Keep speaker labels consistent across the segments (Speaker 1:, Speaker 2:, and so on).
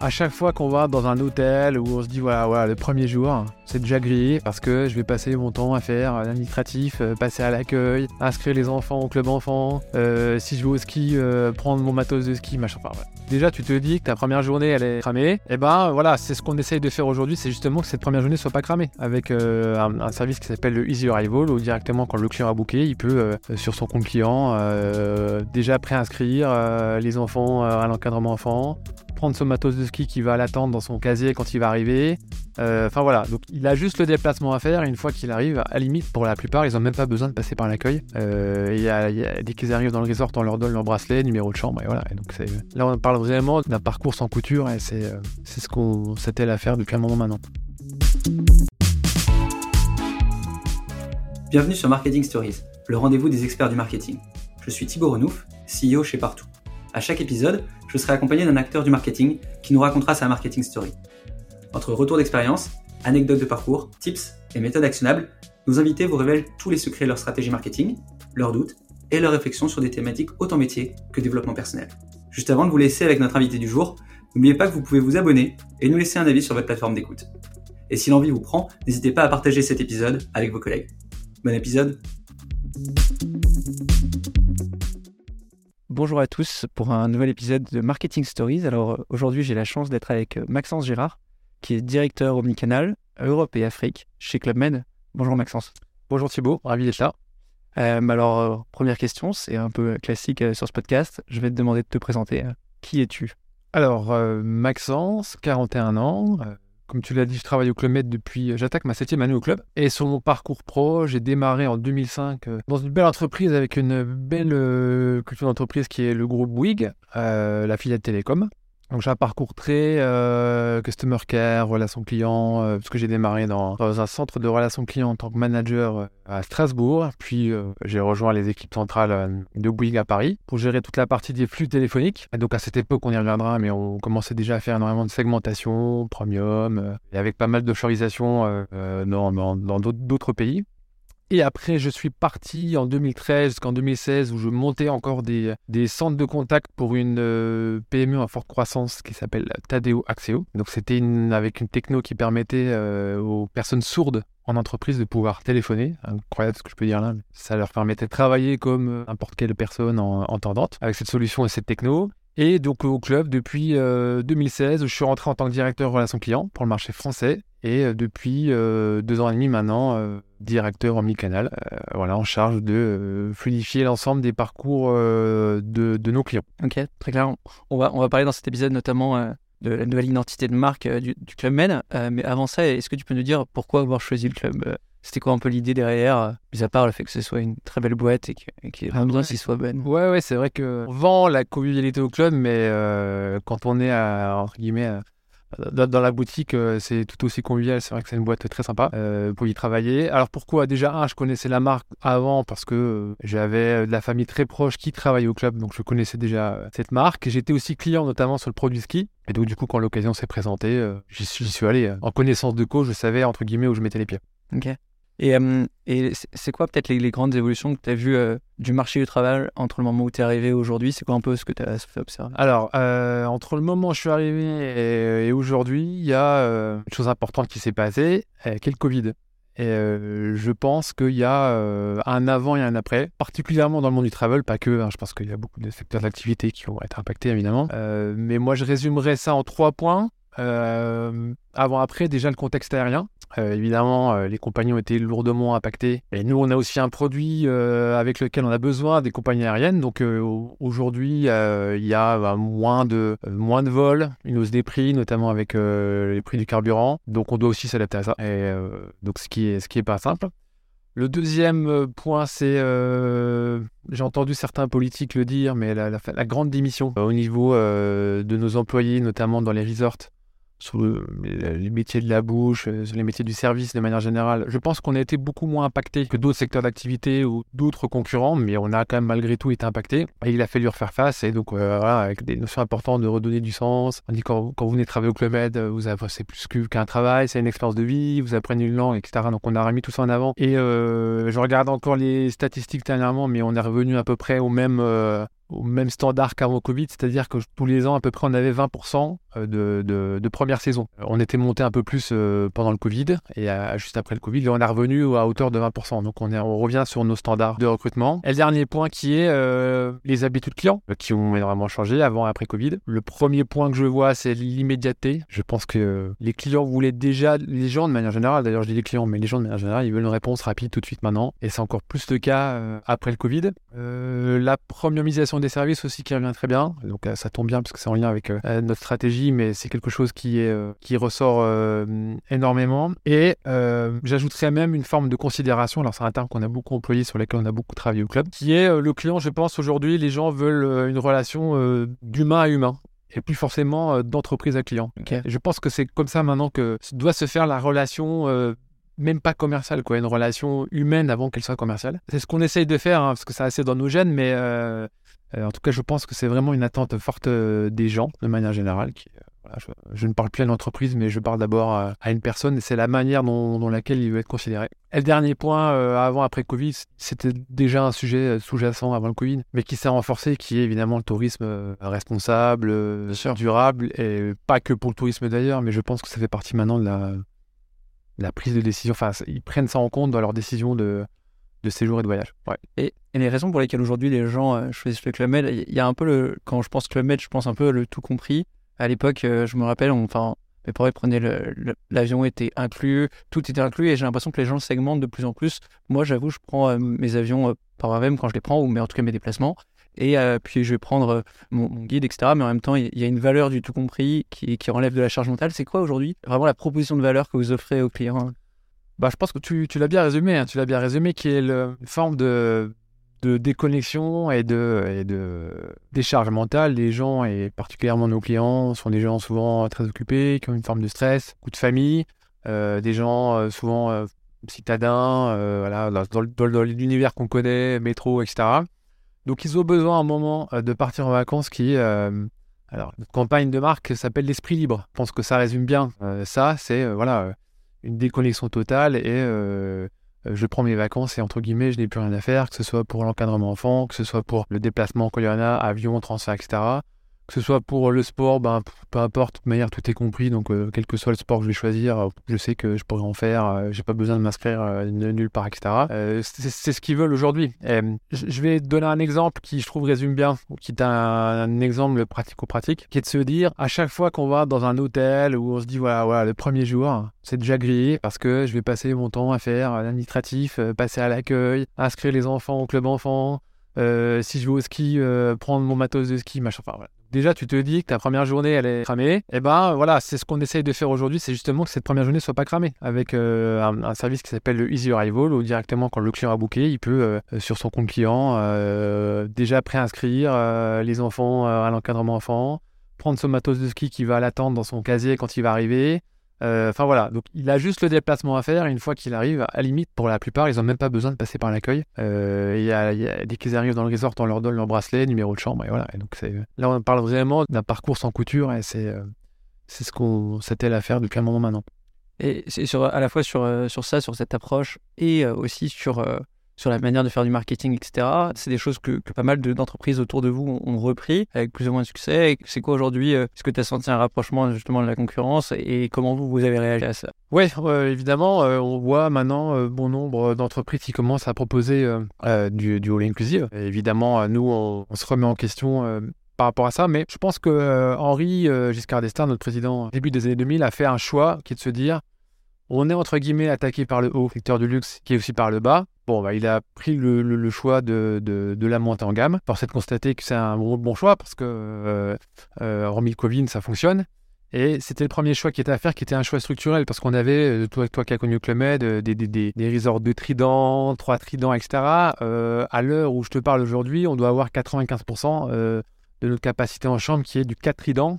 Speaker 1: À chaque fois qu'on va dans un hôtel où on se dit voilà, voilà le premier jour, c'est déjà grillé parce que je vais passer mon temps à faire l'administratif, euh, passer à l'accueil, inscrire les enfants au club enfant, euh, si je vais au ski, euh, prendre mon matos de ski, machin. Enfin. Déjà, tu te dis que ta première journée elle est cramée. Et eh ben voilà, c'est ce qu'on essaye de faire aujourd'hui, c'est justement que cette première journée soit pas cramée avec un, service qui s'appelle le Easy Arrival où directement quand le client a booké, il peut sur son compte client déjà préinscrire les enfants à l'encadrement enfant, prendre son matos de ski qui va l'attendre dans son casier quand il va arriver. Euh, enfin voilà, donc il a juste le déplacement à faire. une fois qu'il arrive, à limite, pour la plupart, ils n'ont même pas besoin de passer par l'accueil. Euh, dès qu'ils arrivent dans le resort, on leur donne leur bracelet, numéro de chambre, et voilà. donc là, on parle vraiment d'un parcours sans couture, et c'est euh, ce qu'on s'était à faire depuis un moment maintenant.
Speaker 2: Bienvenue sur Marketing Stories, le rendez-vous des experts du marketing. Je suis Thibaut Renouf, CEO chez Partout. À chaque épisode, je serai accompagné d'un acteur du marketing qui nous racontera sa marketing story. Entre retours d'expérience, anecdotes de parcours, tips et méthodes actionnables, nos invités vous révèlent tous les secrets de leur stratégie marketing, leurs doutes et leurs réflexions sur des thématiques autant métier que développement personnel. Juste avant de vous laisser avec notre invité du jour, n'oubliez pas que vous pouvez vous abonner et nous laisser un avis sur votre plateforme d'écoute. Et si l'envie vous prend, n'hésitez pas à partager cet épisode avec vos collègues. Bon épisode
Speaker 3: Bonjour à tous pour un nouvel épisode de Marketing Stories. Alors euh, aujourd'hui, j'ai la chance d'être avec euh, Maxence Girard, qui est directeur omnicanal Europe et Afrique chez Club Med. Bonjour Maxence.
Speaker 1: Bonjour Thibault, ravi d'être là.
Speaker 3: Euh, alors, première question, c'est un peu classique sur ce podcast. Je vais te demander de te présenter. Qui es-tu?
Speaker 1: Alors, Maxence, 41 ans, comme tu l'as dit, je travaille au Club Med depuis. J'attaque ma septième année au club. Et sur mon parcours pro, j'ai démarré en 2005 euh, dans une belle entreprise avec une belle euh, culture d'entreprise qui est le groupe Bouygues, euh, la filiale Télécom. Donc j'ai un parcours très euh, customer care, relation client, euh, parce que j'ai démarré dans, un centre de relation client en tant que manager euh, à Strasbourg, puis j'ai rejoint les équipes centrales de Bouygues à Paris pour gérer toute la partie des flux téléphoniques. Donc à cette époque, on y reviendra, mais on commençait déjà à faire énormément de segmentation, premium, et avec pas mal d'offshoreisation dans d'autres pays. Et après, je suis parti en 2013 jusqu'en 2016 où je montais encore des, centres de contact pour une euh, PME en forte croissance qui s'appelle Tadeo Axeo. Donc c'était avec une techno qui permettait euh, aux personnes sourdes en entreprise de pouvoir téléphoner. Incroyable ce que je peux dire là. Ça leur permettait de travailler comme euh, n'importe quelle personne en, entendante avec cette solution et cette techno. Et donc au club depuis 2016, je suis rentré en tant que directeur relations clients pour le marché français et euh, depuis euh, deux ans et demi maintenant, euh, directeur omnicanal, voilà, en charge de fluidifier l'ensemble des parcours de, de, nos clients.
Speaker 3: Ok, très clair. On va, on va parler dans cet épisode notamment de la nouvelle identité de marque du, Club Men. mais avant ça, est-ce que tu peux nous dire pourquoi avoir choisi le club c'était quoi un peu l'idée derrière, mis à part le fait que ce soit une très belle boîte et qu'il ait ah, besoin qu'il soit bonne?
Speaker 1: Ouais, ouais, c'est vrai qu'on vend la convivialité au club, mais quand on est à, entre guillemets, dans, la boutique, euh, c'est tout aussi convivial. C'est vrai que c'est une boîte très sympa euh, pour y travailler. Alors pourquoi? Déjà, un, je connaissais la marque avant parce que euh, j'avais de la famille très proche qui travaillait au club, donc je connaissais déjà cette marque. J'étais aussi client notamment sur le produit ski. Et donc du coup, quand l'occasion s'est présentée, j'y suis allé. En connaissance de cause, je savais entre guillemets où je mettais les pieds.
Speaker 3: Ok. Et, euh, c'est quoi peut-être les, grandes évolutions que tu as vues euh, du marché du travail entre le moment où tu es arrivé aujourd'hui? C'est quoi un peu ce que tu as fait observer
Speaker 1: Alors, euh, entre le moment où je suis arrivé et, aujourd'hui, il y a une chose importante qui s'est passée, qui est le Covid. Et je pense qu'il y a un avant et un après, particulièrement dans le monde du travel, pas que, hein, je pense qu'il y a beaucoup de secteurs d'activité qui vont être impactés évidemment. mais moi je résumerais ça en trois points. Avant-après, déjà le contexte aérien. Euh, évidemment, euh, les compagnies ont été lourdement impactées. Et nous, on a aussi un produit euh, avec lequel on a besoin des compagnies aériennes. Donc aujourd'hui, il y a bah, moins, de, moins de vols, une hausse des prix, notamment avec les prix du carburant. Donc on doit aussi s'adapter à ça. Et, donc ce qui est, ce qui est pas simple. Le deuxième point, c'est, j'ai entendu certains politiques le dire, mais la grande démission au niveau de nos employés, notamment dans les resorts sur les métiers de la bouche, euh, sur les métiers du service de manière générale. Je pense qu'on a été beaucoup moins impacté que d'autres secteurs d'activité ou d'autres concurrents, mais on a quand même malgré tout été impacté. Il a fallu refaire face, et donc euh, voilà, avec des notions importantes de redonner du sens. On dit quand, quand vous venez travailler au Club Med, euh, vous avez, c'est plus qu'un travail, c'est une expérience de vie, vous apprenez une langue, etc. Donc on a remis tout ça en avant. Et je regarde encore les statistiques dernièrement, mais on est revenu à peu près au même, au même standard qu'avant Covid, c'est-à-dire que tous les ans, à peu près, on avait 20% de, de, première saison. On était monté un peu plus pendant le Covid et juste après le Covid, on est revenu à hauteur de 20%. Donc on, est, on revient sur nos standards de recrutement. Et le dernier point qui est les habitudes clients qui ont énormément changé avant et après Covid. Le premier point que je vois, c'est l'immédiateté. Je pense que les clients voulaient déjà, les gens de manière générale, d'ailleurs je dis les clients, mais les gens de manière générale, ils veulent une réponse rapide tout de suite maintenant. Et c'est encore plus le cas après le Covid. la premiumisation des services aussi qui revient très bien. Donc euh, ça tombe bien parce que c'est en lien avec euh, euh, notre stratégie, mais c'est quelque chose qui, est, qui ressort énormément. Et j'ajouterais même une forme de considération, alors c'est un terme qu'on a beaucoup employé, sur lequel on a beaucoup travaillé au club, qui est le client, je pense aujourd'hui, les gens veulent une relation d'humain à humain et plus forcément d'entreprise à client. Je pense que c'est comme ça maintenant que doit se faire la relation même pas commerciale, quoi, une relation humaine avant qu'elle soit commerciale. C'est ce qu'on essaye de faire, hein, parce que c'est assez dans nos gènes, mais euh, en tout cas, je pense que c'est vraiment une attente forte euh, des gens, de manière générale. Qui, euh, je, ne parle plus à l'entreprise, mais je parle d'abord à, une personne et c'est la manière dont, laquelle il veut être considéré. Et le dernier point, avant, après Covid, c'était déjà un sujet sous-jacent avant le Covid, mais qui s'est renforcé, qui est évidemment le tourisme responsable, durable, et pas que pour le tourisme d'ailleurs, mais je pense que ça fait partie maintenant de la, la prise de décision. Enfin, ils prennent ça en compte dans leur décision de, de séjour et de voyage.
Speaker 3: Et, les raisons pour lesquelles aujourd'hui les gens euh, choisissent le Club Med, il y a un peu le. Quand je pense Club Med, je pense un peu le tout compris. À l'époque, euh, je me rappelle, enfin, mes parents prenaient l'avion était inclus, tout était inclus, et j'ai l'impression que les gens segmentent de plus en plus. Moi, j'avoue, je prends euh, mes avions par moi-même quand je les prends, ou mais en tout cas mes déplacements. Et puis je vais prendre mon, guide, etc. Mais en même temps, il y, a une valeur du tout compris qui, qui relève de la charge mentale. C'est quoi aujourd'hui Vraiment la proposition de valeur que vous offrez aux clients
Speaker 1: bah, je pense que tu, l'as bien résumé, hein, tu l'as bien résumé, qui est le, une forme de, de déconnexion et de, de décharge mentale. Les gens, et particulièrement nos clients, sont des gens souvent très occupés, qui ont une forme de stress, beaucoup de famille, euh, des gens euh, souvent euh, citadins, voilà, dans, dans, l'univers qu'on connaît, métro, etc. Donc ils ont besoin à un moment de partir en vacances qui... alors, notre campagne de marque s'appelle l'esprit libre. Je pense que ça résume bien ça. C'est, voilà une déconnexion totale et euh, je prends mes vacances et entre guillemets, je n'ai plus rien à faire, que ce soit pour l'encadrement enfant, que ce soit pour le déplacement quand il y en a, avion, transfert, etc que ce soit pour le sport, ben, peu importe, de manière, tout est compris. Donc, euh, quel que soit le sport que je vais choisir, je sais que je pourrais en faire. Euh, j'ai pas besoin de m'inscrire euh, nulle part, etc. c'est ce qu'ils veulent aujourd'hui. Je vais donner un exemple qui, je trouve, résume bien, qui est un, exemple pratico-pratique, qui est de se dire, à chaque fois qu'on va dans un hôtel où on se dit, voilà, voilà le premier jour, c'est déjà grillé parce que je vais passer mon temps à faire l'administratif, passer à l'accueil, inscrire les enfants au club enfant. si je vais au ski, prendre mon matos de ski, machin. Enfin, voilà déjà tu te dis que ta première journée elle est cramée, et eh ben voilà, c'est ce qu'on essaye de faire aujourd'hui, c'est justement que cette première journée soit pas cramée avec euh, un, service qui s'appelle le Easy Arrival où directement quand le client a booké, il peut euh, sur son compte client euh, déjà préinscrire les enfants à l'encadrement enfant, prendre son matos de ski qui va l'attendre dans son casier quand il va arriver, euh, enfin voilà, donc il a juste le déplacement à faire. une fois qu'il arrive, à limite, pour la plupart, ils n'ont même pas besoin de passer par l'accueil. Euh, dès qu'ils arrivent dans le resort, on leur donne leur bracelet, numéro de chambre, et voilà. donc là, on parle vraiment d'un parcours sans couture, et c'est euh, ce qu'on s'était à faire depuis un moment maintenant.
Speaker 3: Et c'est à la fois sur, sur ça, sur cette approche, et aussi sur sur la manière de faire du marketing, etc. C'est des choses que, pas mal d'entreprises autour de vous ont, repris avec plus ou moins de succès. C'est quoi aujourd'hui euh, Est-ce que tu as senti un rapprochement justement de la concurrence et comment vous, vous avez réagi à ça?
Speaker 1: Oui, évidemment, euh, on voit maintenant euh, bon nombre d'entreprises qui commencent à proposer du, du all inclusive. évidemment, nous, on, se remet en question par rapport à ça, mais je pense que Henri Giscard d'Estaing, notre président début des années 2000, a fait un choix qui est de se dire on est entre guillemets attaqué par le haut, secteur du luxe, qui est aussi par le bas. Bon, bah, il a pris le, choix de, de, la montée en gamme. Force est de constater que c'est un bon, choix parce que, euh, euh, hormis le Covid, ça fonctionne. Et c'était le premier choix qui était à faire, qui était un choix structurel, parce qu'on avait, euh, toi, toi qui as connu Club des, des, des, des, resorts de trident, trois tridents, etc. à l'heure où je te parle aujourd'hui, on doit avoir 95% de notre capacité en chambre qui est du 4 tridents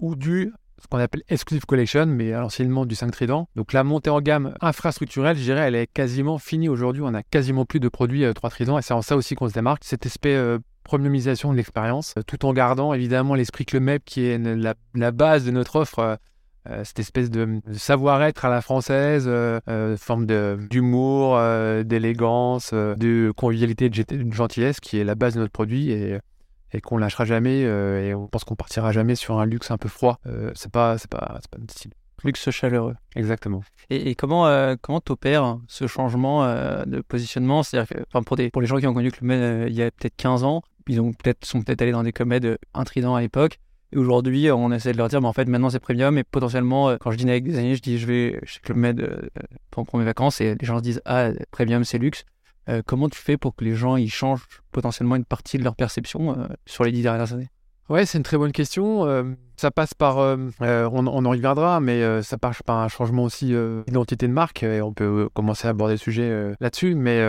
Speaker 1: ou du ce qu'on appelle Exclusive Collection, mais à l'anciennement du 5 Trident. Donc la montée en gamme infrastructurelle, je dirais, elle est quasiment finie aujourd'hui. On a quasiment plus de produits 3 euh, Trident et c'est en ça aussi qu'on se démarque. Cet aspect euh, premiumisation de l'expérience, euh, tout en gardant évidemment l'esprit Club qui est la, base de notre offre. cette espèce de, savoir-être à la française, forme d'humour, d'élégance, de convivialité, de gentillesse, qui est la base de notre produit. Et, et qu'on lâchera jamais et on pense qu'on partira jamais sur un luxe un peu froid. c'est pas, c'est pas, c'est pas notre style.
Speaker 3: Luxe chaleureux.
Speaker 1: Exactement.
Speaker 3: Et, comment comment t'opères ce changement de positionnement? C'est-à-dire que, pour, des, pour les gens qui ont connu Club Med il y a peut-être 15 ans, ils ont peut-être sont peut-être allés dans des Club intridents à l'époque. Et aujourd'hui, on essaie de leur dire, mais en fait, maintenant c'est premium. Et potentiellement, euh, quand je dîne avec des amis, je dis, je vais chez Club Med euh, pour mes vacances. Et les gens se disent, ah, premium, c'est luxe. Euh, comment tu fais pour que les gens ils changent potentiellement une partie de leur perception sur les dix dernières années?
Speaker 1: Ouais, c'est une très bonne question. ça passe par, on, on, en reviendra, mais ça passe par un changement aussi d'identité de marque. Et on peut commencer à aborder le sujet là-dessus. Mais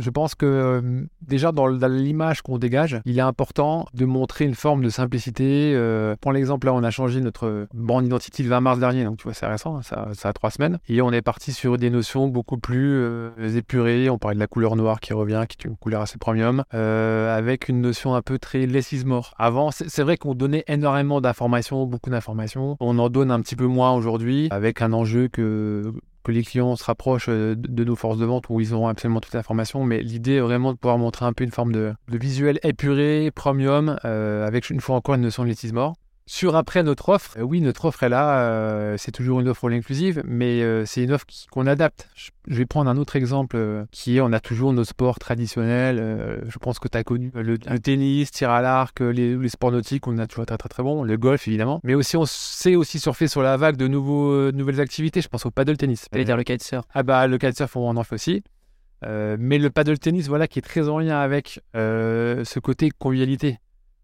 Speaker 1: je pense que euh, déjà dans, l'image qu'on dégage, il est important de montrer une forme de simplicité. Euh, pour l'exemple, là, on a changé notre brand identity le 20 mars dernier, donc tu vois, c'est récent, hein, ça, a trois semaines. Et on est parti sur des notions beaucoup plus euh, épurées. On parlait de la couleur noire qui revient, qui est une couleur assez premium, avec une notion un peu très less is more. Avant, c'est vrai qu'on donnait énormément d'informations, beaucoup d'informations. On en donne un petit peu moins aujourd'hui, avec un enjeu que que les clients se rapprochent euh, de nos forces de vente où ils auront absolument toute l'information. Mais l'idée est vraiment de pouvoir montrer un peu une forme de, visuel épuré, premium, euh, avec une fois encore une notion de mort. Sur après notre offre, euh, oui, notre offre est là, euh, c'est toujours une offre all inclusive, mais euh, c'est une offre qu'on adapte. Je, vais prendre un autre exemple qui est on a toujours nos sports traditionnels. je pense que tu as connu le, tennis, tir à l'arc, les, sports nautiques, on a toujours très très très bon, le golf évidemment, mais aussi on sait aussi surfer sur la vague de nouveaux, nouvelles activités. Je pense au paddle tennis.
Speaker 3: Allez dire le kitesurf.
Speaker 1: Ah bah le kitesurf on en fait aussi. mais le paddle tennis, voilà, qui est très en lien avec ce côté convivialité.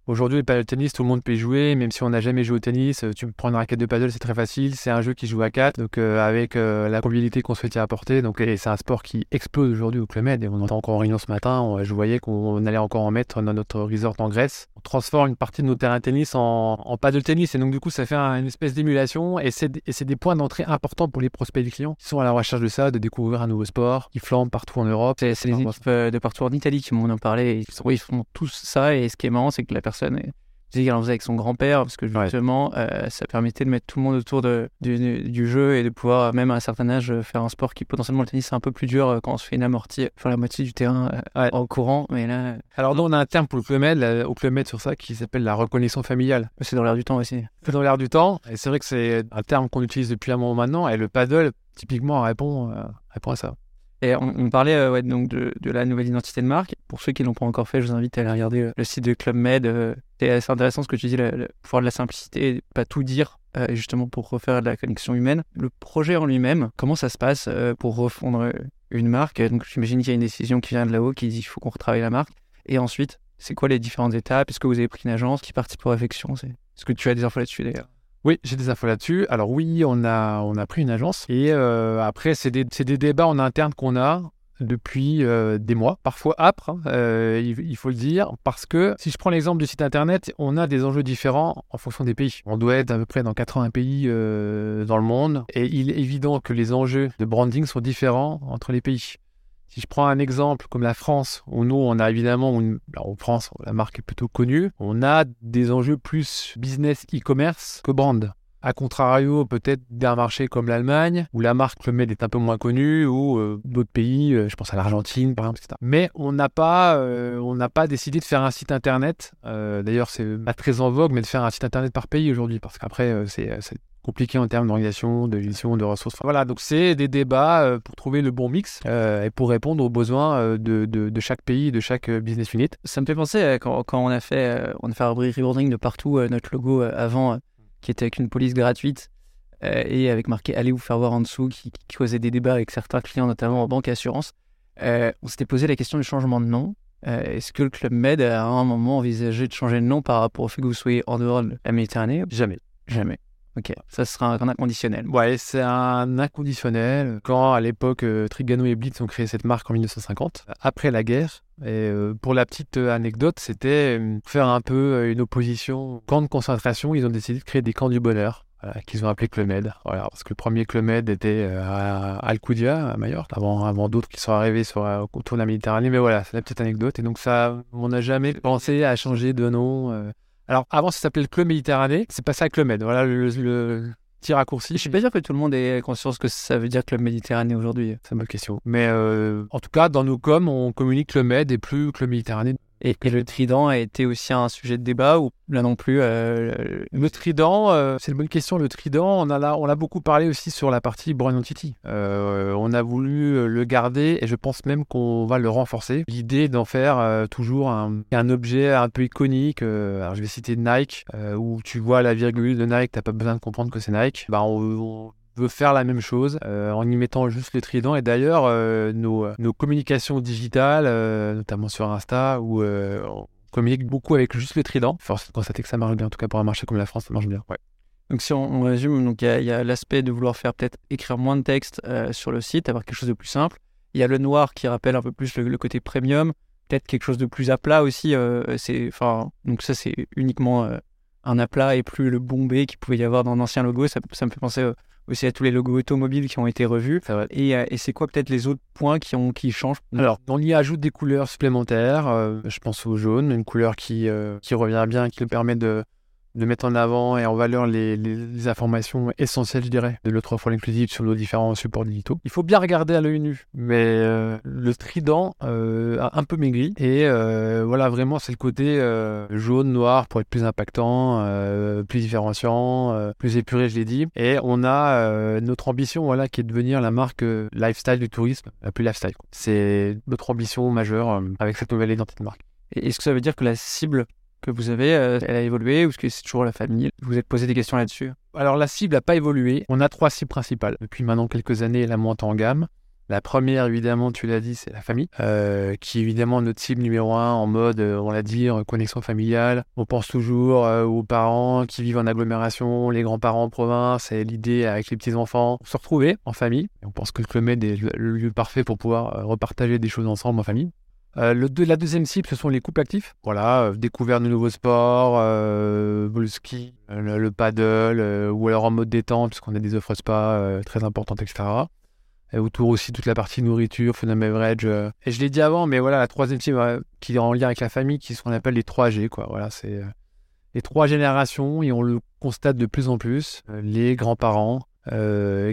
Speaker 1: Aujourd'hui, le paddle tennis, tout le monde peut y jouer, même si on n'a jamais joué au tennis. Euh, tu prends une raquette de paddle, c'est très facile. C'est un jeu qui joue à 4, donc euh, avec euh, la convivialité qu'on souhaitait apporter. Donc, c'est un sport qui explose aujourd'hui au Club Med. Et on entend encore en réunion ce matin, je voyais qu'on allait encore en mettre dans notre resort en Grèce. On transforme une partie de nos terrains de tennis en, en paddle tennis. Et donc, du coup, ça fait une espèce d'émulation. Et c'est des points d'entrée importants pour les prospects des clients qui sont à la recherche de ça, de découvrir un nouveau sport, qui flambent partout en Europe.
Speaker 3: C'est les équipes de partout en Italie qui m'en ont parlé. Ils, ils font tous ça. Et ce qui est marrant, c'est que la personne est il en faisait avec son grand-père parce que justement, euh, ça permettait de mettre tout le monde autour de, du, jeu et de pouvoir, même à un certain âge, faire un sport qui potentiellement le tennis c'est un peu plus dur euh, quand on se fait une amortie, faire la moitié du terrain euh, en courant. Mais là,
Speaker 1: alors nous on a un terme pour le Club au Club Med sur ça, qui s'appelle la reconnaissance familiale.
Speaker 3: C'est dans l'air du temps aussi.
Speaker 1: C'est dans l'air du temps, et c'est vrai que c'est un terme qu'on utilise depuis un moment maintenant, et le paddle typiquement répond, répond à ça.
Speaker 3: Et on, parlait euh, donc de, de, la nouvelle identité de marque. Pour ceux qui ne l'ont pas encore fait, je vous invite à aller regarder euh, le site de Club Med. Euh, c'est assez intéressant ce que tu dis, le, pouvoir de la simplicité, pas tout dire, justement pour refaire de la connexion humaine. Le projet en lui-même, comment ça se passe pour refondre une marque? Donc j'imagine qu'il y a une décision qui vient de là-haut qui dit qu'il faut qu'on retravaille la marque. Et ensuite, c'est quoi les différentes étapes? Est-ce que vous avez pris une agence qui participe aux réflexions? Est-ce que tu as des infos là-dessus d'ailleurs
Speaker 1: oui, j'ai des infos là-dessus. Alors oui, on a, pris une agence. Et euh, après, c'est des, des, débats en interne qu'on a depuis euh, des mois, parfois âpres, hein, euh, il, faut le dire, parce que si je prends l'exemple du site internet, on a des enjeux différents en fonction des pays. On doit être à peu près dans 80 pays dans le monde, et il est évident que les enjeux de branding sont différents entre les pays. Si je prends un exemple comme la France, où nous, on a évidemment, une, en France, la marque est plutôt connue, on a des enjeux plus business e-commerce que brand. A contrario, peut-être d'un marché comme l'Allemagne, où la marque Le Med est un peu moins connue, ou euh, d'autres pays, euh, je pense à l'Argentine par exemple, etc. Mais on n'a pas, euh, on n'a pas décidé de faire un site internet. D'ailleurs, c'est pas très en vogue, mais de faire un site internet par pays aujourd'hui, parce qu'après, c'est compliqué en termes d'organisation, de gestion, de ressources. voilà, donc c'est des débats euh, pour trouver le bon mix euh, et pour répondre aux besoins euh, de, de, chaque pays, de chaque business unit.
Speaker 3: Ça me fait penser quand, quand on a fait, on a fait un rebranding de partout, notre logo avant, qui était avec une police gratuite et avec marqué allez vous faire voir en dessous, qui, causait des débats avec certains clients, notamment en banque et assurance. on s'était posé la question du changement de nom. Est-ce que le Club Med a à un moment envisagé de changer de nom par rapport au fait que vous soyez en dehors de la Méditerranée?
Speaker 1: Jamais.
Speaker 3: Jamais. Ok, ça sera un, inconditionnel.
Speaker 1: Ouais, c'est un inconditionnel. Quand à l'époque euh, Trigano et Blitz ont créé cette marque en 1950, après la guerre, et euh, pour la petite euh, anecdote, c'était faire un peu une opposition camp de concentration. Ils ont décidé de créer des camps du bonheur. qu'ils ont appelé Club Med. Voilà, parce que le premier Club Med était à Alcudia, à Majorque, avant, avant d'autres qui sont arrivés sur, autour de la Méditerranée. Mais voilà, c'est la petite anecdote. Et donc ça, on n'a jamais pensé à changer de nom. Alors avant, ça s'appelait le Club Méditerranée. C'est passé à Club Med. Voilà le, le, petit raccourci.
Speaker 3: Je suis pas sûr que tout le monde ait conscience que ça veut dire Club Méditerranée aujourd'hui.
Speaker 1: C'est ma question. Mais euh, en tout cas, dans nos coms, on communique Club Med et plus Club Méditerranée.
Speaker 3: Et, le trident a été aussi un sujet de débat ou là non plus euh,
Speaker 1: Le trident, euh, c'est une bonne question. Le trident, on a là, on a beaucoup parlé aussi sur la partie brand entity. Euh, on a voulu le garder et je pense même qu'on va le renforcer. L'idée d'en faire euh, toujours un, un objet un peu iconique. euh, alors je vais citer Nike, euh, où tu vois la virgule de Nike, t'as pas besoin de comprendre que c'est Nike. Bah, on, on veut faire la même chose euh, en y mettant juste le trident. Et d'ailleurs, euh, nos, nos communications digitales, euh, notamment sur Insta, où euh, on communique beaucoup avec juste le trident. Force de constater que ça marche bien. En tout cas, pour un marché comme la France, ça marche bien. Ouais.
Speaker 3: Donc si on, on résume, il y a, l'aspect de vouloir faire peut-être écrire moins de texte euh, sur le site, avoir quelque chose de plus simple. Il y a le noir qui rappelle un peu plus le, côté premium, peut-être quelque chose de plus à plat aussi. euh, c'est, donc ça c'est uniquement euh, un aplat et plus le bombé qu'il pouvait y avoir dans d'anciens logos. Ça, ça me fait penser euh, aussi à tous les logos automobiles qui ont été revus. Et, euh, et c'est quoi peut-être les autres points qui, ont, qui changent?
Speaker 1: Alors, on y ajoute des couleurs supplémentaires. euh, je pense au jaune, une couleur qui, euh, qui revient bien, qui nous permet de, de mettre en avant et en valeur les, informations essentielles, je dirais, de notre offre inclusive sur nos différents supports digitaux. Il faut bien regarder à l'œil nu, mais euh, le trident euh, a un peu maigri. Et euh, voilà, vraiment, c'est le côté euh, jaune, noir pour être plus impactant, plus différenciant, plus épuré, je l'ai dit. Et on a notre ambition, voilà, qui est de devenir la marque lifestyle du tourisme, la plus lifestyle. C'est notre ambition majeure avec cette nouvelle identité de marque.
Speaker 3: Est-ce que ça veut dire que la cible que vous avez, euh, elle a évolué ou est-ce que c'est toujours la famille? Vous vous êtes posé des questions là-dessus?
Speaker 1: Alors la cible n'a pas évolué. On a trois cibles principales. Depuis maintenant quelques années, la monte en gamme. La première, évidemment, tu l'as dit, c'est la famille, euh, qui est évidemment notre cible numéro un en mode, euh, on l'a dit, connexion familiale. On pense toujours aux parents qui vivent en agglomération, les grands-parents en province, et l'idée avec les petits-enfants, se retrouver en famille. On pense que le Club est le lieu parfait pour pouvoir repartager des choses ensemble en famille. Euh, la deuxième cible, ce sont les couples actifs. Voilà, euh, découvert de nouveaux sports, euh, le ski, le, le paddle, ou alors en mode détente, puisqu'on a des offres spa très importantes, etc. Et autour aussi toute la partie nourriture, food and beverage. Et je l'ai dit avant, mais voilà, la troisième cible qui est en lien avec la famille, qui est ce qu'on appelle les 3G, quoi. Voilà, c'est les trois générations, et on le constate de plus en plus, les grands-parents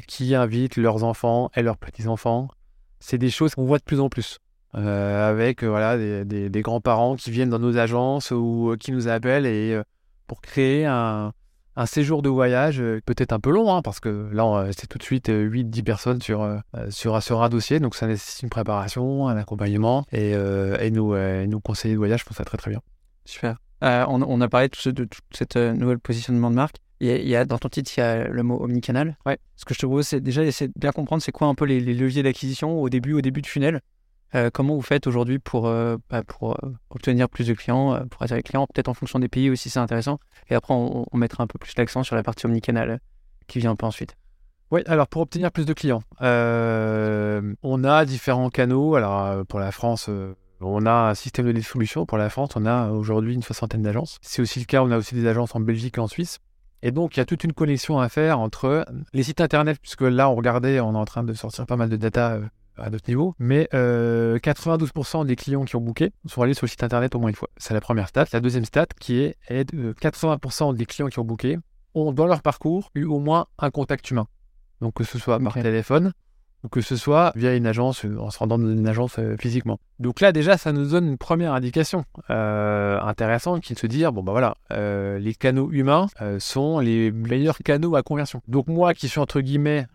Speaker 1: qui invitent leurs enfants et leurs petits-enfants. C'est des choses qu'on voit de plus en plus. Euh, avec euh, voilà, des, des- des grands-parents qui viennent dans nos agences ou euh, qui nous appellent et, pour créer un, un séjour de voyage, peut-être un peu long, hein, parce que là, c'est tout de suite 8-10 personnes sur, sur, sur un dossier, donc ça nécessite une préparation, un accompagnement, et, euh, et nous, euh, nous conseillers de voyage font ça très très bien.
Speaker 3: Super. Euh, on, on a parlé de, tout cet euh, nouvel positionnement de marque. Il y, a, il y a- dans ton titre, il y a le mot omnicanal.
Speaker 1: Ouais.
Speaker 3: Ce que je te propose, c'est déjà essayer de bien comprendre c'est quoi un peu les, les leviers d'acquisition au début, au début de funnel? Euh, comment vous faites aujourd'hui pour, euh, bah, euh, obtenir plus de clients, pour attirer les clients, peut-être en fonction des pays aussi, c'est intéressant. Et après, on, on mettra un peu plus l'accent sur la partie omnicanal qui vient un peu ensuite.
Speaker 1: Oui, alors pour obtenir plus de clients, on a différents canaux. Alors pour la France, on a un système de distribution. Pour la France, on a aujourd'hui une soixantaine d'agences. C'est aussi le cas, on a aussi des agences en Belgique et en Suisse. Et donc, il y a toute une connexion à faire entre les sites internet, puisque là, on regardait, on est en train de sortir pas mal de data à notre niveau, mais euh, 92% des clients qui ont booké sont allés sur le site internet au moins une fois. C'est la première stat. La deuxième stat, qui est, est de 80% des clients qui ont booké ont, dans leur parcours, eu au moins un contact humain. Donc, que ce soit par téléphone, ou que ce soit via une agence, euh, en se rendant dans une agence euh, physiquement. Donc là, déjà, ça nous donne une première indication euh, intéressante qui est de se dire, bon, bah voilà, euh, les canaux humains euh, sont les meilleurs canaux à conversion. Donc moi, qui suis entre guillemets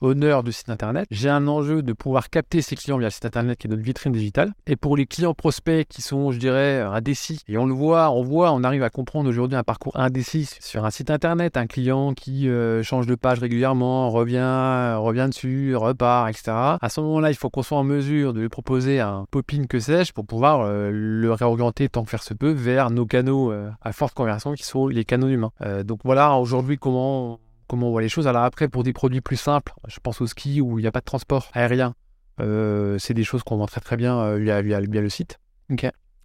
Speaker 1: honneur du site internet, j'ai un enjeu de pouvoir capter ces clients via le site internet qui est notre vitrine digitale. Et pour les clients prospects qui sont, je dirais, indécis, et on le voit, on voit, on arrive à comprendre aujourd'hui un parcours indécis sur un site internet, un client qui euh, change de page régulièrement, revient, euh, revient dessus, repart, etc. À ce moment-là, il faut qu'on soit en mesure de lui proposer un pop-in que sais-je pour pouvoir euh, le réorienter tant que faire se peut vers nos canaux euh, à forte conversion qui sont les canaux humains. Euh, donc voilà aujourd'hui comment comment on voit les choses. Alors après, pour des produits plus simples, je pense au ski où il n'y a pas de transport aérien. Euh, c'est des choses qu'on vend très très bien euh, via, via, via le site.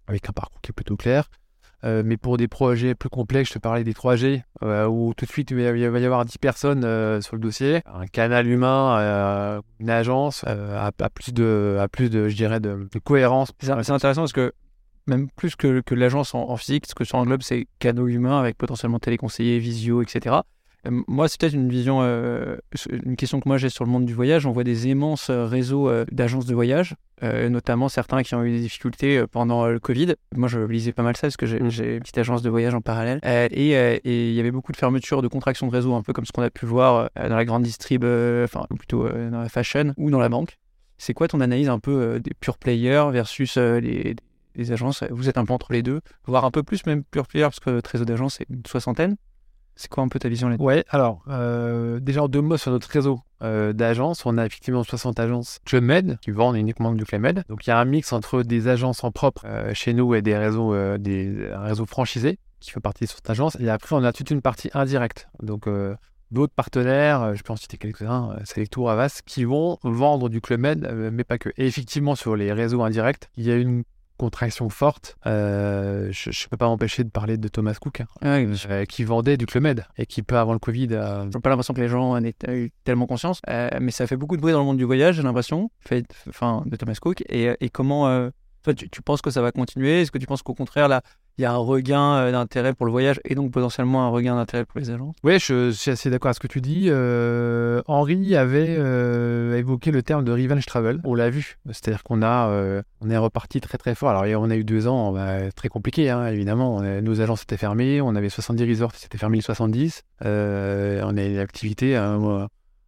Speaker 1: Avec un parcours qui est plutôt clair. Euh, mais pour des projets plus complexes, je te parlais des 3G, euh, où tout de suite il va y avoir 10 personnes sur le dossier. Un canal humain, une agence, a plus de, a plus de, je dirais, de, de cohérence.
Speaker 3: C'est c'est intéressant parce que même plus que, que l'agence en, en physique, ce que ça englobe, c'est canaux humains avec potentiellement téléconseillers, visio, etc. Moi, c'est peut-être une vision, euh, une question que moi j'ai sur le monde du voyage. On voit des immenses euh, réseaux euh, d'agences de voyage, euh, notamment certains qui ont eu des difficultés pendant le Covid. Moi, je lisais pas mal ça parce que j'ai
Speaker 1: Mm.
Speaker 3: une petite agence de voyage en parallèle. Et il y avait beaucoup de fermetures, de contractions de réseau, un peu comme ce qu'on a pu voir dans la grande distrib, enfin ou plutôt dans la fashion ou dans la banque. C'est quoi ton analyse un peu des pure players versus les, les agences? Vous êtes un peu entre les deux, voire un peu plus même pure players parce que votre réseau d'agences c'est une soixantaine. C'est quoi un peu ta vision là-dessus?
Speaker 1: Ouais, alors, euh, déjà en deux mots sur notre réseau euh, d'agences, on a effectivement 60 agences Club Med qui vendent uniquement du Club Med. Donc il y a un mix entre des agences en propre euh, chez nous et des réseaux, des un réseau qui fait partie de cette agence. Et après, on a toute une partie indirecte. Donc d'autres partenaires, je peux en citer quelques-uns, Selectour, Avas, qui vont vendre du Club Med, euh, mais pas que. Et effectivement, sur les réseaux indirects, il y a une contraction forte. Euh, je ne peux pas m'empêcher de parler de Thomas Cook, hein,
Speaker 3: sûr.
Speaker 1: euh, qui vendait du Club Med et qui peut, avant le Covid, a
Speaker 3: J'ai pas l'impression que les gens en aient eu tellement conscience, euh, mais ça fait beaucoup de bruit dans le monde du voyage, j'ai l'impression, fait, enfin, de Thomas Cook. Et, et comment, euh, toi, tu, tu penses que ça va continuer? Est-ce que tu penses qu'au contraire, là, il y a un regain euh, d'intérêt pour le voyage et donc potentiellement un regain d'intérêt pour les agences
Speaker 1: Oui, je suis assez d'accord avec ce que tu dis. Euh, Henri avait euh, évoqué le terme de revenge travel. On l'a vu. C'est-à-dire qu'on a, on est reparti très très fort. Alors, on a eu deux ans bah, très compliqués, hein, évidemment. Nos agences étaient fermées. On avait 70 resorts, c'était fermé le 70. Euh, on a une activité euh,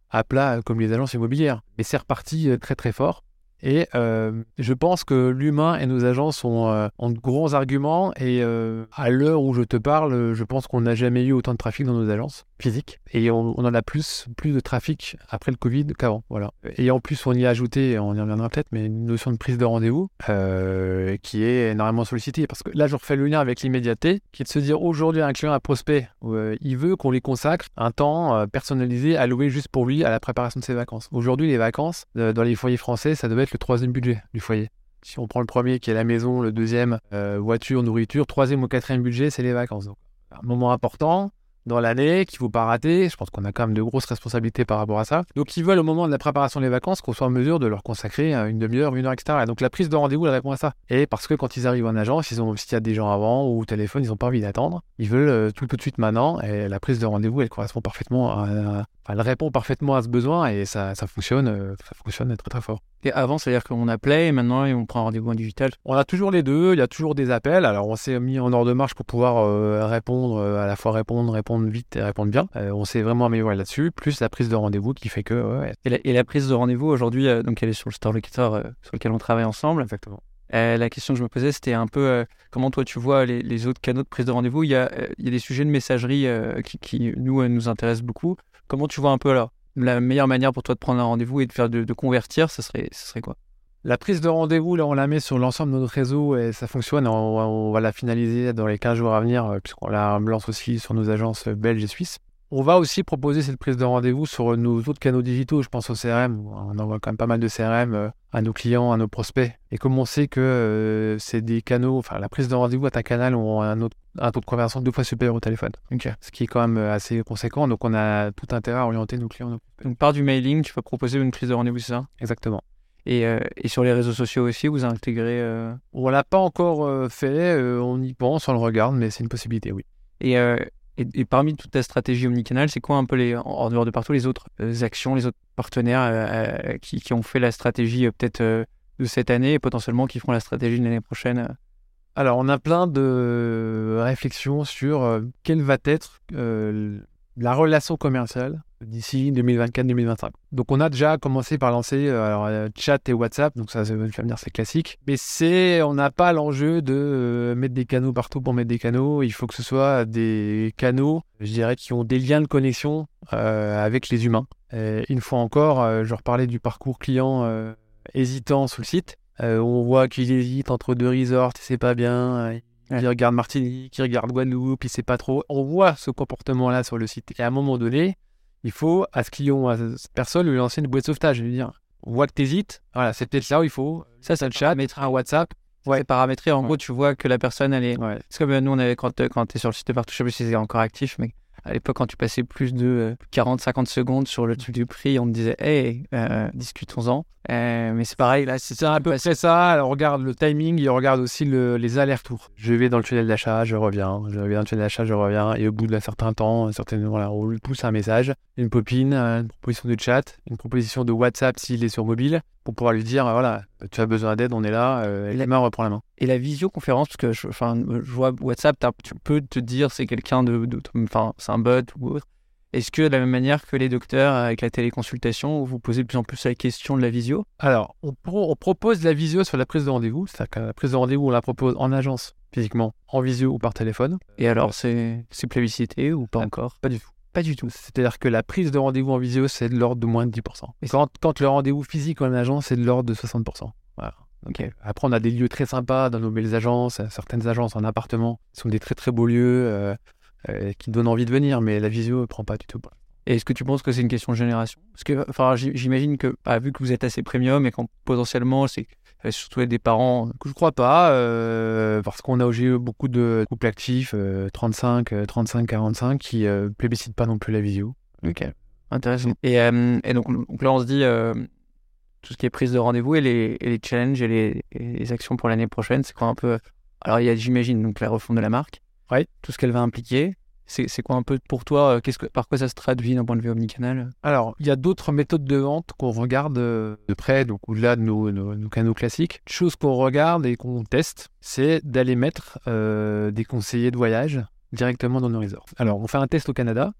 Speaker 1: à plat comme les agences immobilières. Mais c'est reparti très très fort. Et euh, je pense que l'humain et nos agences ont, euh, ont de gros arguments. Et euh, à l'heure où je te parle, je pense qu'on n'a jamais eu autant de trafic dans nos agences physiques. Et on, on en a plus, plus de trafic après le Covid qu'avant. Voilà. Et en plus, on y a ajouté, on y reviendra peut-être, mais une notion de prise de rendez-vous euh, qui est énormément sollicitée. Parce que là, je refais le lien avec l'immédiateté, qui est de se dire aujourd'hui, un client, un prospect, il veut qu'on lui consacre un temps personnalisé, alloué juste pour lui à la préparation de ses vacances. Aujourd'hui, les vacances, dans les foyers français, ça devait le troisième budget du foyer. Si on prend le premier qui est la maison, le deuxième, euh, voiture, nourriture, troisième ou quatrième budget, c'est les vacances. Donc, un moment important dans l'année qu'il ne faut pas rater. Je pense qu'on a quand même de grosses responsabilités par rapport à ça. Donc, ils veulent au moment de la préparation des vacances qu'on soit en mesure de leur consacrer euh, une demi-heure, une heure, etc. Et donc, la prise de rendez-vous, elle répond à ça. Et parce que quand ils arrivent en agence, ils ont, s'il y a des gens avant ou au téléphone, ils n'ont pas envie d'attendre. Ils veulent euh, tout, tout de suite maintenant. Et la prise de rendez-vous, elle correspond parfaitement à, elle répond parfaitement à ce besoin et ça, ça fonctionne, euh, ça fonctionne très très fort.
Speaker 3: Et avant, c'est-à-dire qu'on appelait et maintenant on prend un rendez-vous en digital?
Speaker 1: On a toujours les deux, il y a toujours des appels. Alors on s'est mis en ordre de marche pour pouvoir euh, répondre, à la fois répondre, répondre vite et répondre bien. Euh, on s'est vraiment amélioré là-dessus, plus la prise de rendez-vous qui fait que... ouais,
Speaker 3: Et la, et la prise de rendez-vous aujourd'hui, euh, donc elle est sur le store locator euh, sur lequel on travaille ensemble.
Speaker 1: exactement.
Speaker 3: Euh, la question que je me posais, c'était un peu euh, comment toi tu vois les, les autres canaux de prise de rendez-vous? Il y a, euh, il y a des sujets de messagerie qui, qui, nous, nous intéressent beaucoup. Comment tu vois un peu là la meilleure manière pour toi de prendre un rendez-vous et de faire de, de convertir, ce serait, ce serait quoi?
Speaker 1: La prise de rendez-vous, là, on la met sur l'ensemble de notre réseau et ça fonctionne. On, on va la finaliser dans les 15 jours à venir, euh, puisqu'on la lance aussi sur nos agences euh, belges et suisses. On va aussi proposer cette prise de rendez-vous sur nos autres canaux digitaux. Je pense au CRM. On envoie quand même pas mal de CRM euh, à nos clients, à nos prospects. Et comme on sait que euh, c'est des canaux, enfin, la prise de rendez-vous est un canal où on a un, autre- un taux de conversion deux fois supérieur au téléphone. Ce qui est quand même assez conséquent. Donc, on a tout intérêt à orienter nos clients. à nos.
Speaker 3: Donc par du mailing, tu vas proposer une prise de rendez-vous, c'est ça?
Speaker 1: Exactement.
Speaker 3: Et, euh, et sur les réseaux sociaux aussi, vous intégrez. euh,
Speaker 1: On l'a pas encore euh, fait, euh, on y pense, on le regarde, mais c'est une possibilité, oui.
Speaker 3: Et, et, et parmi toute ta stratégie omnicanal, c'est quoi un peu les, en, en dehors de partout les autres actions, les autres partenaires qui, qui ont fait la stratégie peut-être de cette année et potentiellement qui feront la stratégie de l'année prochaine
Speaker 1: Alors, on a plein de réflexions sur quelle va être la relation commerciale d'ici 2024-2025. Donc, on a déjà commencé par lancer euh, alors, euh, chat et WhatsApp, donc ça, ça veut dire c'est classique. Mais c'est, on n'a pas l'enjeu de euh, mettre des canaux partout pour mettre des canaux. Il faut que ce soit des canaux, je dirais, qui ont des liens de connexion euh, avec les humains. Et une fois encore, euh, je reparlais du parcours client hésitant sur le site. Euh, on voit qu'il hésite entre deux resorts, sait pas bien. Il
Speaker 3: Ouais.
Speaker 1: regarde Martinique, il regarde Guadeloupe, il sait pas trop. On voit ce comportement-là sur le site. Et à un moment donné, il faut à ce client, à cette personne, lui lancer une boîte de sauvetage. Lui dire, on voit que tu hésites. Voilà, c'est peut-être là où il faut.
Speaker 3: Ça, c'est
Speaker 1: un chat, mettre un WhatsApp.
Speaker 3: Ouais. Paramétré, en
Speaker 1: Ouais.
Speaker 3: gros, tu vois que la personne, elle est.
Speaker 1: Ouais.
Speaker 3: C'est comme euh, nous, on avait, quand, euh, quand tu es sur le site de partout, je sais pas si c'est encore actif, mais à l'époque, quand tu passais plus de 40-50 secondes sur le truc du prix, on te disait, hey, discutons-en. mais c'est pareil, là,
Speaker 1: c'est un peu c'est ça. on regarde le timing, il regarde aussi les allers-retours. Je vais dans le tunnel d'achat, je reviens. Je vais dans le tunnel d'achat, je reviens. Et au bout d'un certain temps, certaines, voilà, on lui pousse un message, une popine, une proposition de chat, une proposition de WhatsApp s'il est sur mobile, pour pouvoir lui dire, voilà, tu as besoin d'aide, on est là, et la main reprend la main.
Speaker 3: Et la visioconférence, parce que je, je vois WhatsApp, tu peux te dire c'est quelqu'un de, enfin, c'est un bot ou autre. Est-ce que de la même manière que les docteurs avec la téléconsultation, vous posez de plus en plus la question de la visio?
Speaker 1: Alors, on, propose la visio sur la prise de rendez-vous. C'est-à-dire que la prise de rendez-vous, on la propose en agence, physiquement, en visio ou par téléphone.
Speaker 3: Et alors, c'est plébiscité ou pas encore?
Speaker 1: Pas du tout. Pas du tout. C'est-à-dire que la prise de rendez-vous en visio, c'est de l'ordre de moins de 10%. Et quand, quand le rendez-vous physique en agence, c'est de l'ordre de 60%. Voilà. Après, on a des lieux très sympas dans nos belles agences, certaines agences en appartement sont des très très beaux lieux euh, euh, qui donnent envie de venir, mais la visio ne prend pas du tout.
Speaker 3: Et est-ce que tu penses que c'est une question de génération? Parce que enfin, j'imagine que, bah, vu que vous êtes assez premium et quand potentiellement c'est surtout des parents.
Speaker 1: Que je crois pas, euh, parce qu'on a eu beaucoup de couples actifs, 35, 35, 45, qui ne plébiscitent pas non plus la visio.
Speaker 3: Ok, intéressant. Et, et donc, donc, là, on se dit, tout ce qui est prise de rendez-vous et les, les challenges et les, actions pour l'année prochaine, c'est quoi un peu? Alors, il y a, j'imagine, donc la refonte de la marque,
Speaker 1: ouais.
Speaker 3: tout ce qu'elle va impliquer. C'est quoi un peu pour toi euh, Par quoi ça se traduit d'un point de vue omnicanal?
Speaker 1: Alors, il y a d'autres méthodes de vente qu'on regarde euh, de près, donc au-delà de nos, nos, canaux classiques. Une chose qu'on regarde et qu'on teste, c'est d'aller mettre euh, des conseillers de voyage directement dans nos resorts. Alors, on fait un test au Canada.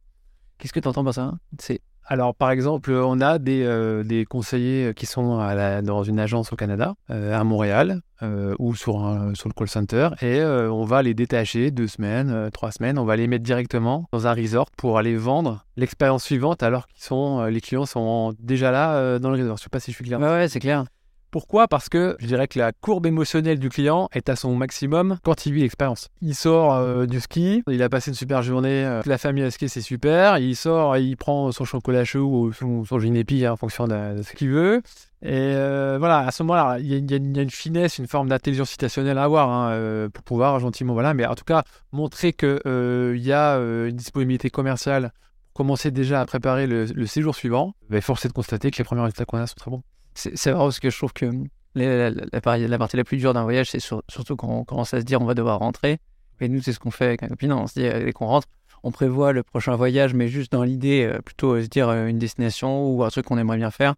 Speaker 3: Qu'est-ce que tu entends par ça?
Speaker 1: C'est alors, par exemple, on a des, euh, des conseillers qui sont dans une agence au Canada, euh, à Montréal, euh, ou sur, sur le call center, et on va les détacher deux semaines, trois semaines, on va les mettre directement dans un resort pour aller vendre l'expérience suivante alors qu'ils sont, les clients sont déjà là dans le resort. Je ne sais pas si je suis clair.
Speaker 3: Ouais, ouais c'est clair.
Speaker 1: Pourquoi? Parce que je dirais que la courbe émotionnelle du client est à son maximum quand il vit l'expérience. Il sort euh, du ski, il a passé une super journée, euh, la famille a ski, c'est super. Il sort, il prend son chocolat chaud ou son, son ginépi hein, en fonction de, ce qu'il veut. Et euh, voilà, à ce moment-là, il y, a une finesse, une forme d'intelligence citationnelle à avoir hein, pour pouvoir gentiment, voilà. Mais en tout cas, montrer qu'il y a une disponibilité commerciale commencer déjà à préparer le, séjour suivant, bah, force est de constater que les premiers résultats qu'on a sont très bons
Speaker 3: c'est vrai parce que je trouve que la, la, partie la plus dure d'un voyage, c'est surtout quand on commence à se dire on va devoir rentrer. Et nous, c'est ce qu'on fait avec un copine. On se dit, dès qu'on rentre, on prévoit le prochain voyage, mais juste dans l'idée, euh, plutôt euh, se dire euh, une destination ou un truc qu'on aimerait bien faire.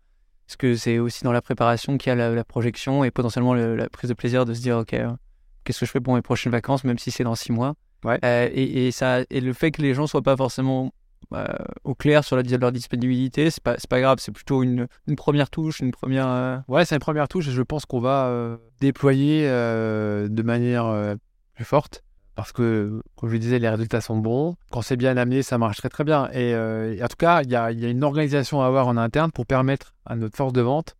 Speaker 3: Parce que c'est aussi dans la préparation qu'il y a la, projection et potentiellement la prise de plaisir de se dire, OK, qu'est-ce que je fais pour mes prochaines vacances, même si c'est dans six mois.
Speaker 1: Ouais.
Speaker 3: et, et, ça, et le fait que les gens soient pas forcément au clair sur la, leur disponibilité. C'est pas, pas grave, c'est plutôt une, une, première touche, une première. Euh,
Speaker 1: ouais, c'est une première touche et je pense qu'on va euh, déployer euh, de manière plus forte. Parce que, comme je le disais, les résultats sont bons. Quand c'est bien amené, ça marche très très bien. Et, en tout cas, il y a, y a, une organisation à avoir en interne pour permettre à notre force de vente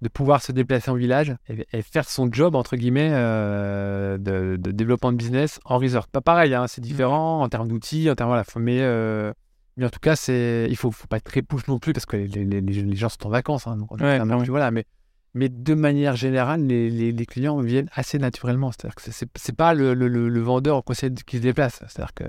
Speaker 1: de pouvoir se déplacer en village et, faire son job, entre guillemets, de, de, développement de business en resort. Pas pareil, hein, c'est différent en termes d'outils, en termes, voilà, mais mais en tout cas, c'est, il faut, faut pas être très push non plus parce que les, les, les gens sont en vacances. Hein, donc voilà, mais, mais de manière générale, les, clients viennent assez naturellement. C'est-à-dire que c'est, c'est pas le, le, le vendeur qui se déplace. C'est-à-dire que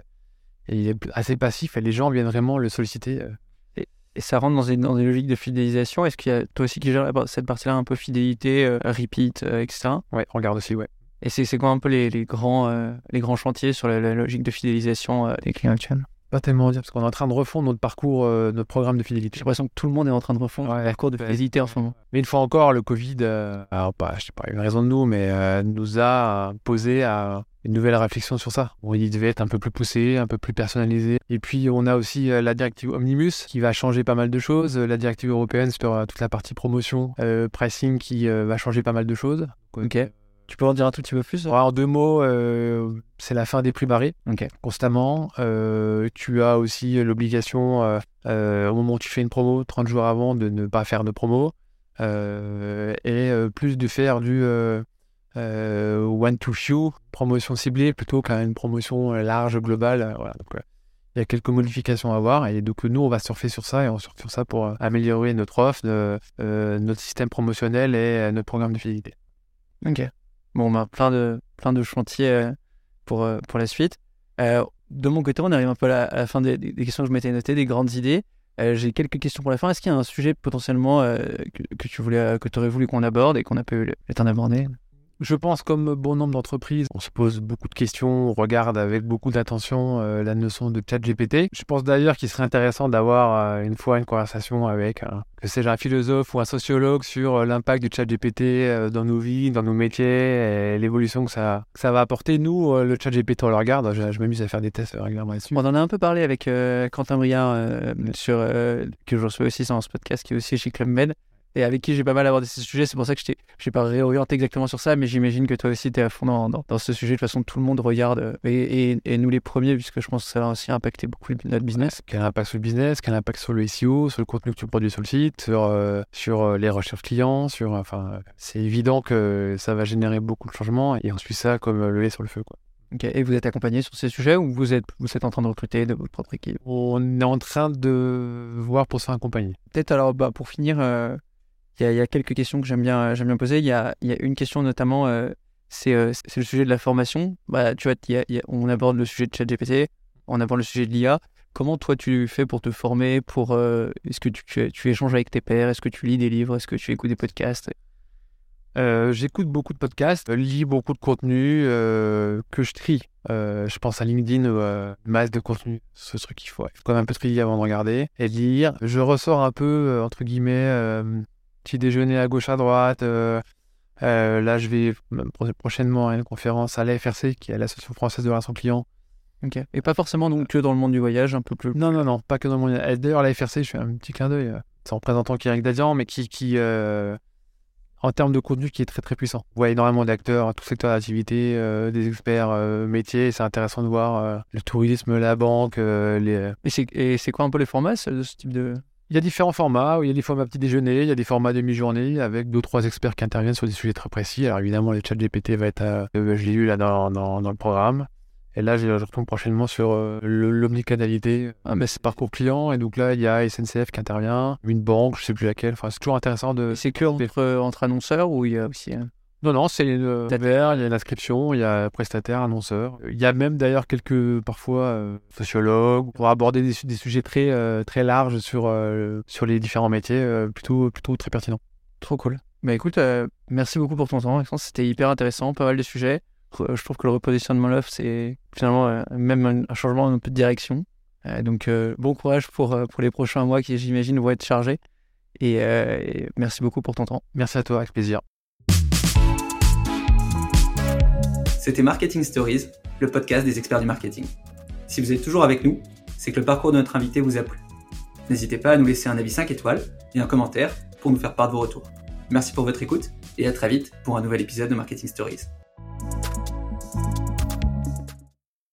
Speaker 1: il est assez passif et les gens viennent vraiment le solliciter. Euh.
Speaker 3: Et, et ça rentre dans des, dans des logiques de fidélisation. Est-ce qu'il y a toi aussi qui gère cette partie-là un peu fidélité, euh, repeat, euh, etc.
Speaker 1: Ouais, on regarde aussi, ouais.
Speaker 3: Et c'est, c'est quoi un peu les, les grands, les grands chantiers sur la, la logique de fidélisation des clients actuels?
Speaker 1: Pas tellement dire, parce qu'on est en train de refondre notre parcours, euh, notre programme de fidélité.
Speaker 3: J'ai l'impression que tout le monde est en train de refondre le parcours de fidélité en ce moment.
Speaker 1: Mais une fois encore, le Covid, euh, alors pas, je sais pas, une raison de nous, mais euh, nous a posé à une nouvelle réflexion sur ça. Bon, il devait être un peu plus poussé, un peu plus personnalisé. Et puis, on a aussi la directive Omnibus qui va changer pas mal de choses. La directive européenne sur toute la partie promotion, pricing qui va changer pas mal de choses.
Speaker 3: Ok. Tu peux en dire un tout petit peu plus?
Speaker 1: En deux mots, euh, c'est la fin des prix barrés, constamment. Euh, tu as aussi l'obligation, euh, au moment où tu fais une promo, 30 jours avant, de ne pas faire de promo. et plus de faire du one-to-few, promotion ciblée, plutôt qu'une promotion large, globale. Voilà. il y a quelques modifications à voir. Et donc, nous, on va surfer sur ça et on surfe sur ça pour améliorer notre offre, notre système promotionnel et notre programme de fidélité.
Speaker 3: Ok. Bon, on a plein de, plein de chantiers euh, pour, euh, pour la suite. Euh, de mon côté, on arrive un peu à la, fin des, questions que je m'étais notées, des grandes idées. J'ai quelques questions pour la fin. Est-ce qu'il y a un sujet potentiellement que, tu voulais, que aurais voulu qu'on aborde et qu'on a pu le temps d'aborder?
Speaker 1: Je pense, comme bon nombre d'entreprises, on se pose beaucoup de questions, on regarde avec beaucoup d'attention euh, la notion de chat GPT. Je pense d'ailleurs qu'il serait intéressant d'avoir euh, une fois une conversation avec, euh, que sais-je, un philosophe ou un sociologue sur l'impact du chat GPT dans nos vies, dans nos métiers et l'évolution que ça, va apporter. Nous, le chat GPT, on le regarde. Je, m'amuse à faire des tests régulièrement dessus.
Speaker 3: On en a un peu parlé avec Quentin Briard, que je reçois aussi dans ce podcast, qui est aussi chez Club Med et avec qui j'ai pas mal abordé ce sujet. C'est pour ça que je n'ai pas réorienté exactement sur ça, mais j'imagine que toi aussi, tu es à fond dans, dans, ce sujet. De toute façon, tout le monde regarde, euh, et, et, nous les premiers, puisque je pense que ça va aussi impacter beaucoup notre business.
Speaker 1: Quel impact sur le business, quel impact sur le SEO, sur le contenu que tu produis sur le site, sur, euh, sur euh, les recherches clients, sur, enfin, c'est évident que ça va générer beaucoup de changements, et on suit ça comme le lait sur le feu. Quoi.
Speaker 3: Et vous êtes accompagné sur ces sujets ou vous êtes, vous êtes en train de recruter de votre propre équipe?
Speaker 1: On est en train de voir pour s'accompagner.
Speaker 3: Peut-être alors, bah, pour finir, il y, a quelques questions que j'aime bien, poser. Il y a, une question notamment, euh, euh, c'est le sujet de la formation. Bah, tu vois, on aborde le sujet de ChatGPT, on aborde le sujet de l'IA. Comment toi tu fais pour te former euh, Est-ce que tu, tu, échanges avec tes pairs? Est-ce que tu lis des livres? Est-ce que tu écoutes des podcasts?
Speaker 1: J'écoute beaucoup de podcasts, lis beaucoup de contenu que je trie. je pense à LinkedIn, masse de contenu, ce truc qu'il faut, il faut quand même un peu trier avant de regarder et de lire. Je ressors un peu, entre guillemets, petit déjeuner à gauche à droite. Euh, euh, là, je vais prochainement à une conférence à l'AFRC, qui est l'Association française de relations clients.
Speaker 3: Ok. Et pas forcément donc que dans le monde du voyage, un peu plus.
Speaker 1: Non, non, non, pas que dans le monde. D'ailleurs, l'AFRC, je fais un petit clin d'œil. Euh, c'est en représentant Kiric Dadian, mais qui, qui en termes de contenu, qui est très très puissant. Vous voyez énormément d'acteurs, tout secteur d'activité, des experts métiers. C'est intéressant de voir le tourisme, la banque, les.
Speaker 3: Et c'est quoi un peu les formats de ce type de
Speaker 1: il y a différents formats. Il y a des formats petit déjeuner, il y a des formats demi-journée avec deux ou trois experts qui interviennent sur des sujets très précis. Alors évidemment, le chat GPT va être, euh, je l'ai lu là dans, dans, le programme. Et là, je retourne prochainement sur euh, l'omnicanalité, ah, mais c'est parcours client. Et donc là, il y a SNCF qui intervient, une banque, je sais plus laquelle. Enfin, c'est toujours intéressant de.
Speaker 3: C'est que entre, entre annonceurs ou il y a aussi.
Speaker 1: Non, non, c'est le vert, il y a l'inscription, il y a prestataire, annonceur. Il y a même d'ailleurs quelques, parfois, euh, sociologues pour aborder des, sujets très, euh, très larges sur, euh, sur les différents métiers, plutôt, plutôt très pertinents.
Speaker 3: Trop cool. Bah écoute, merci beaucoup pour ton temps, C'était hyper intéressant, pas mal de sujets. Je trouve que le repositionnement l'offre, c'est finalement même un changement un peu de direction. donc, bon courage pour, pour les prochains mois qui, j'imagine, vont être chargés. et merci beaucoup pour ton temps.
Speaker 1: Merci à toi, avec plaisir.
Speaker 2: C'était Marketing Stories, le podcast des experts du marketing. Si vous êtes toujours avec nous, c'est que le parcours de notre invité vous a plu. N'hésitez pas à nous laisser un avis 5 étoiles et un commentaire pour nous faire part de vos retours. Merci pour votre écoute et à très vite pour un nouvel épisode de Marketing Stories.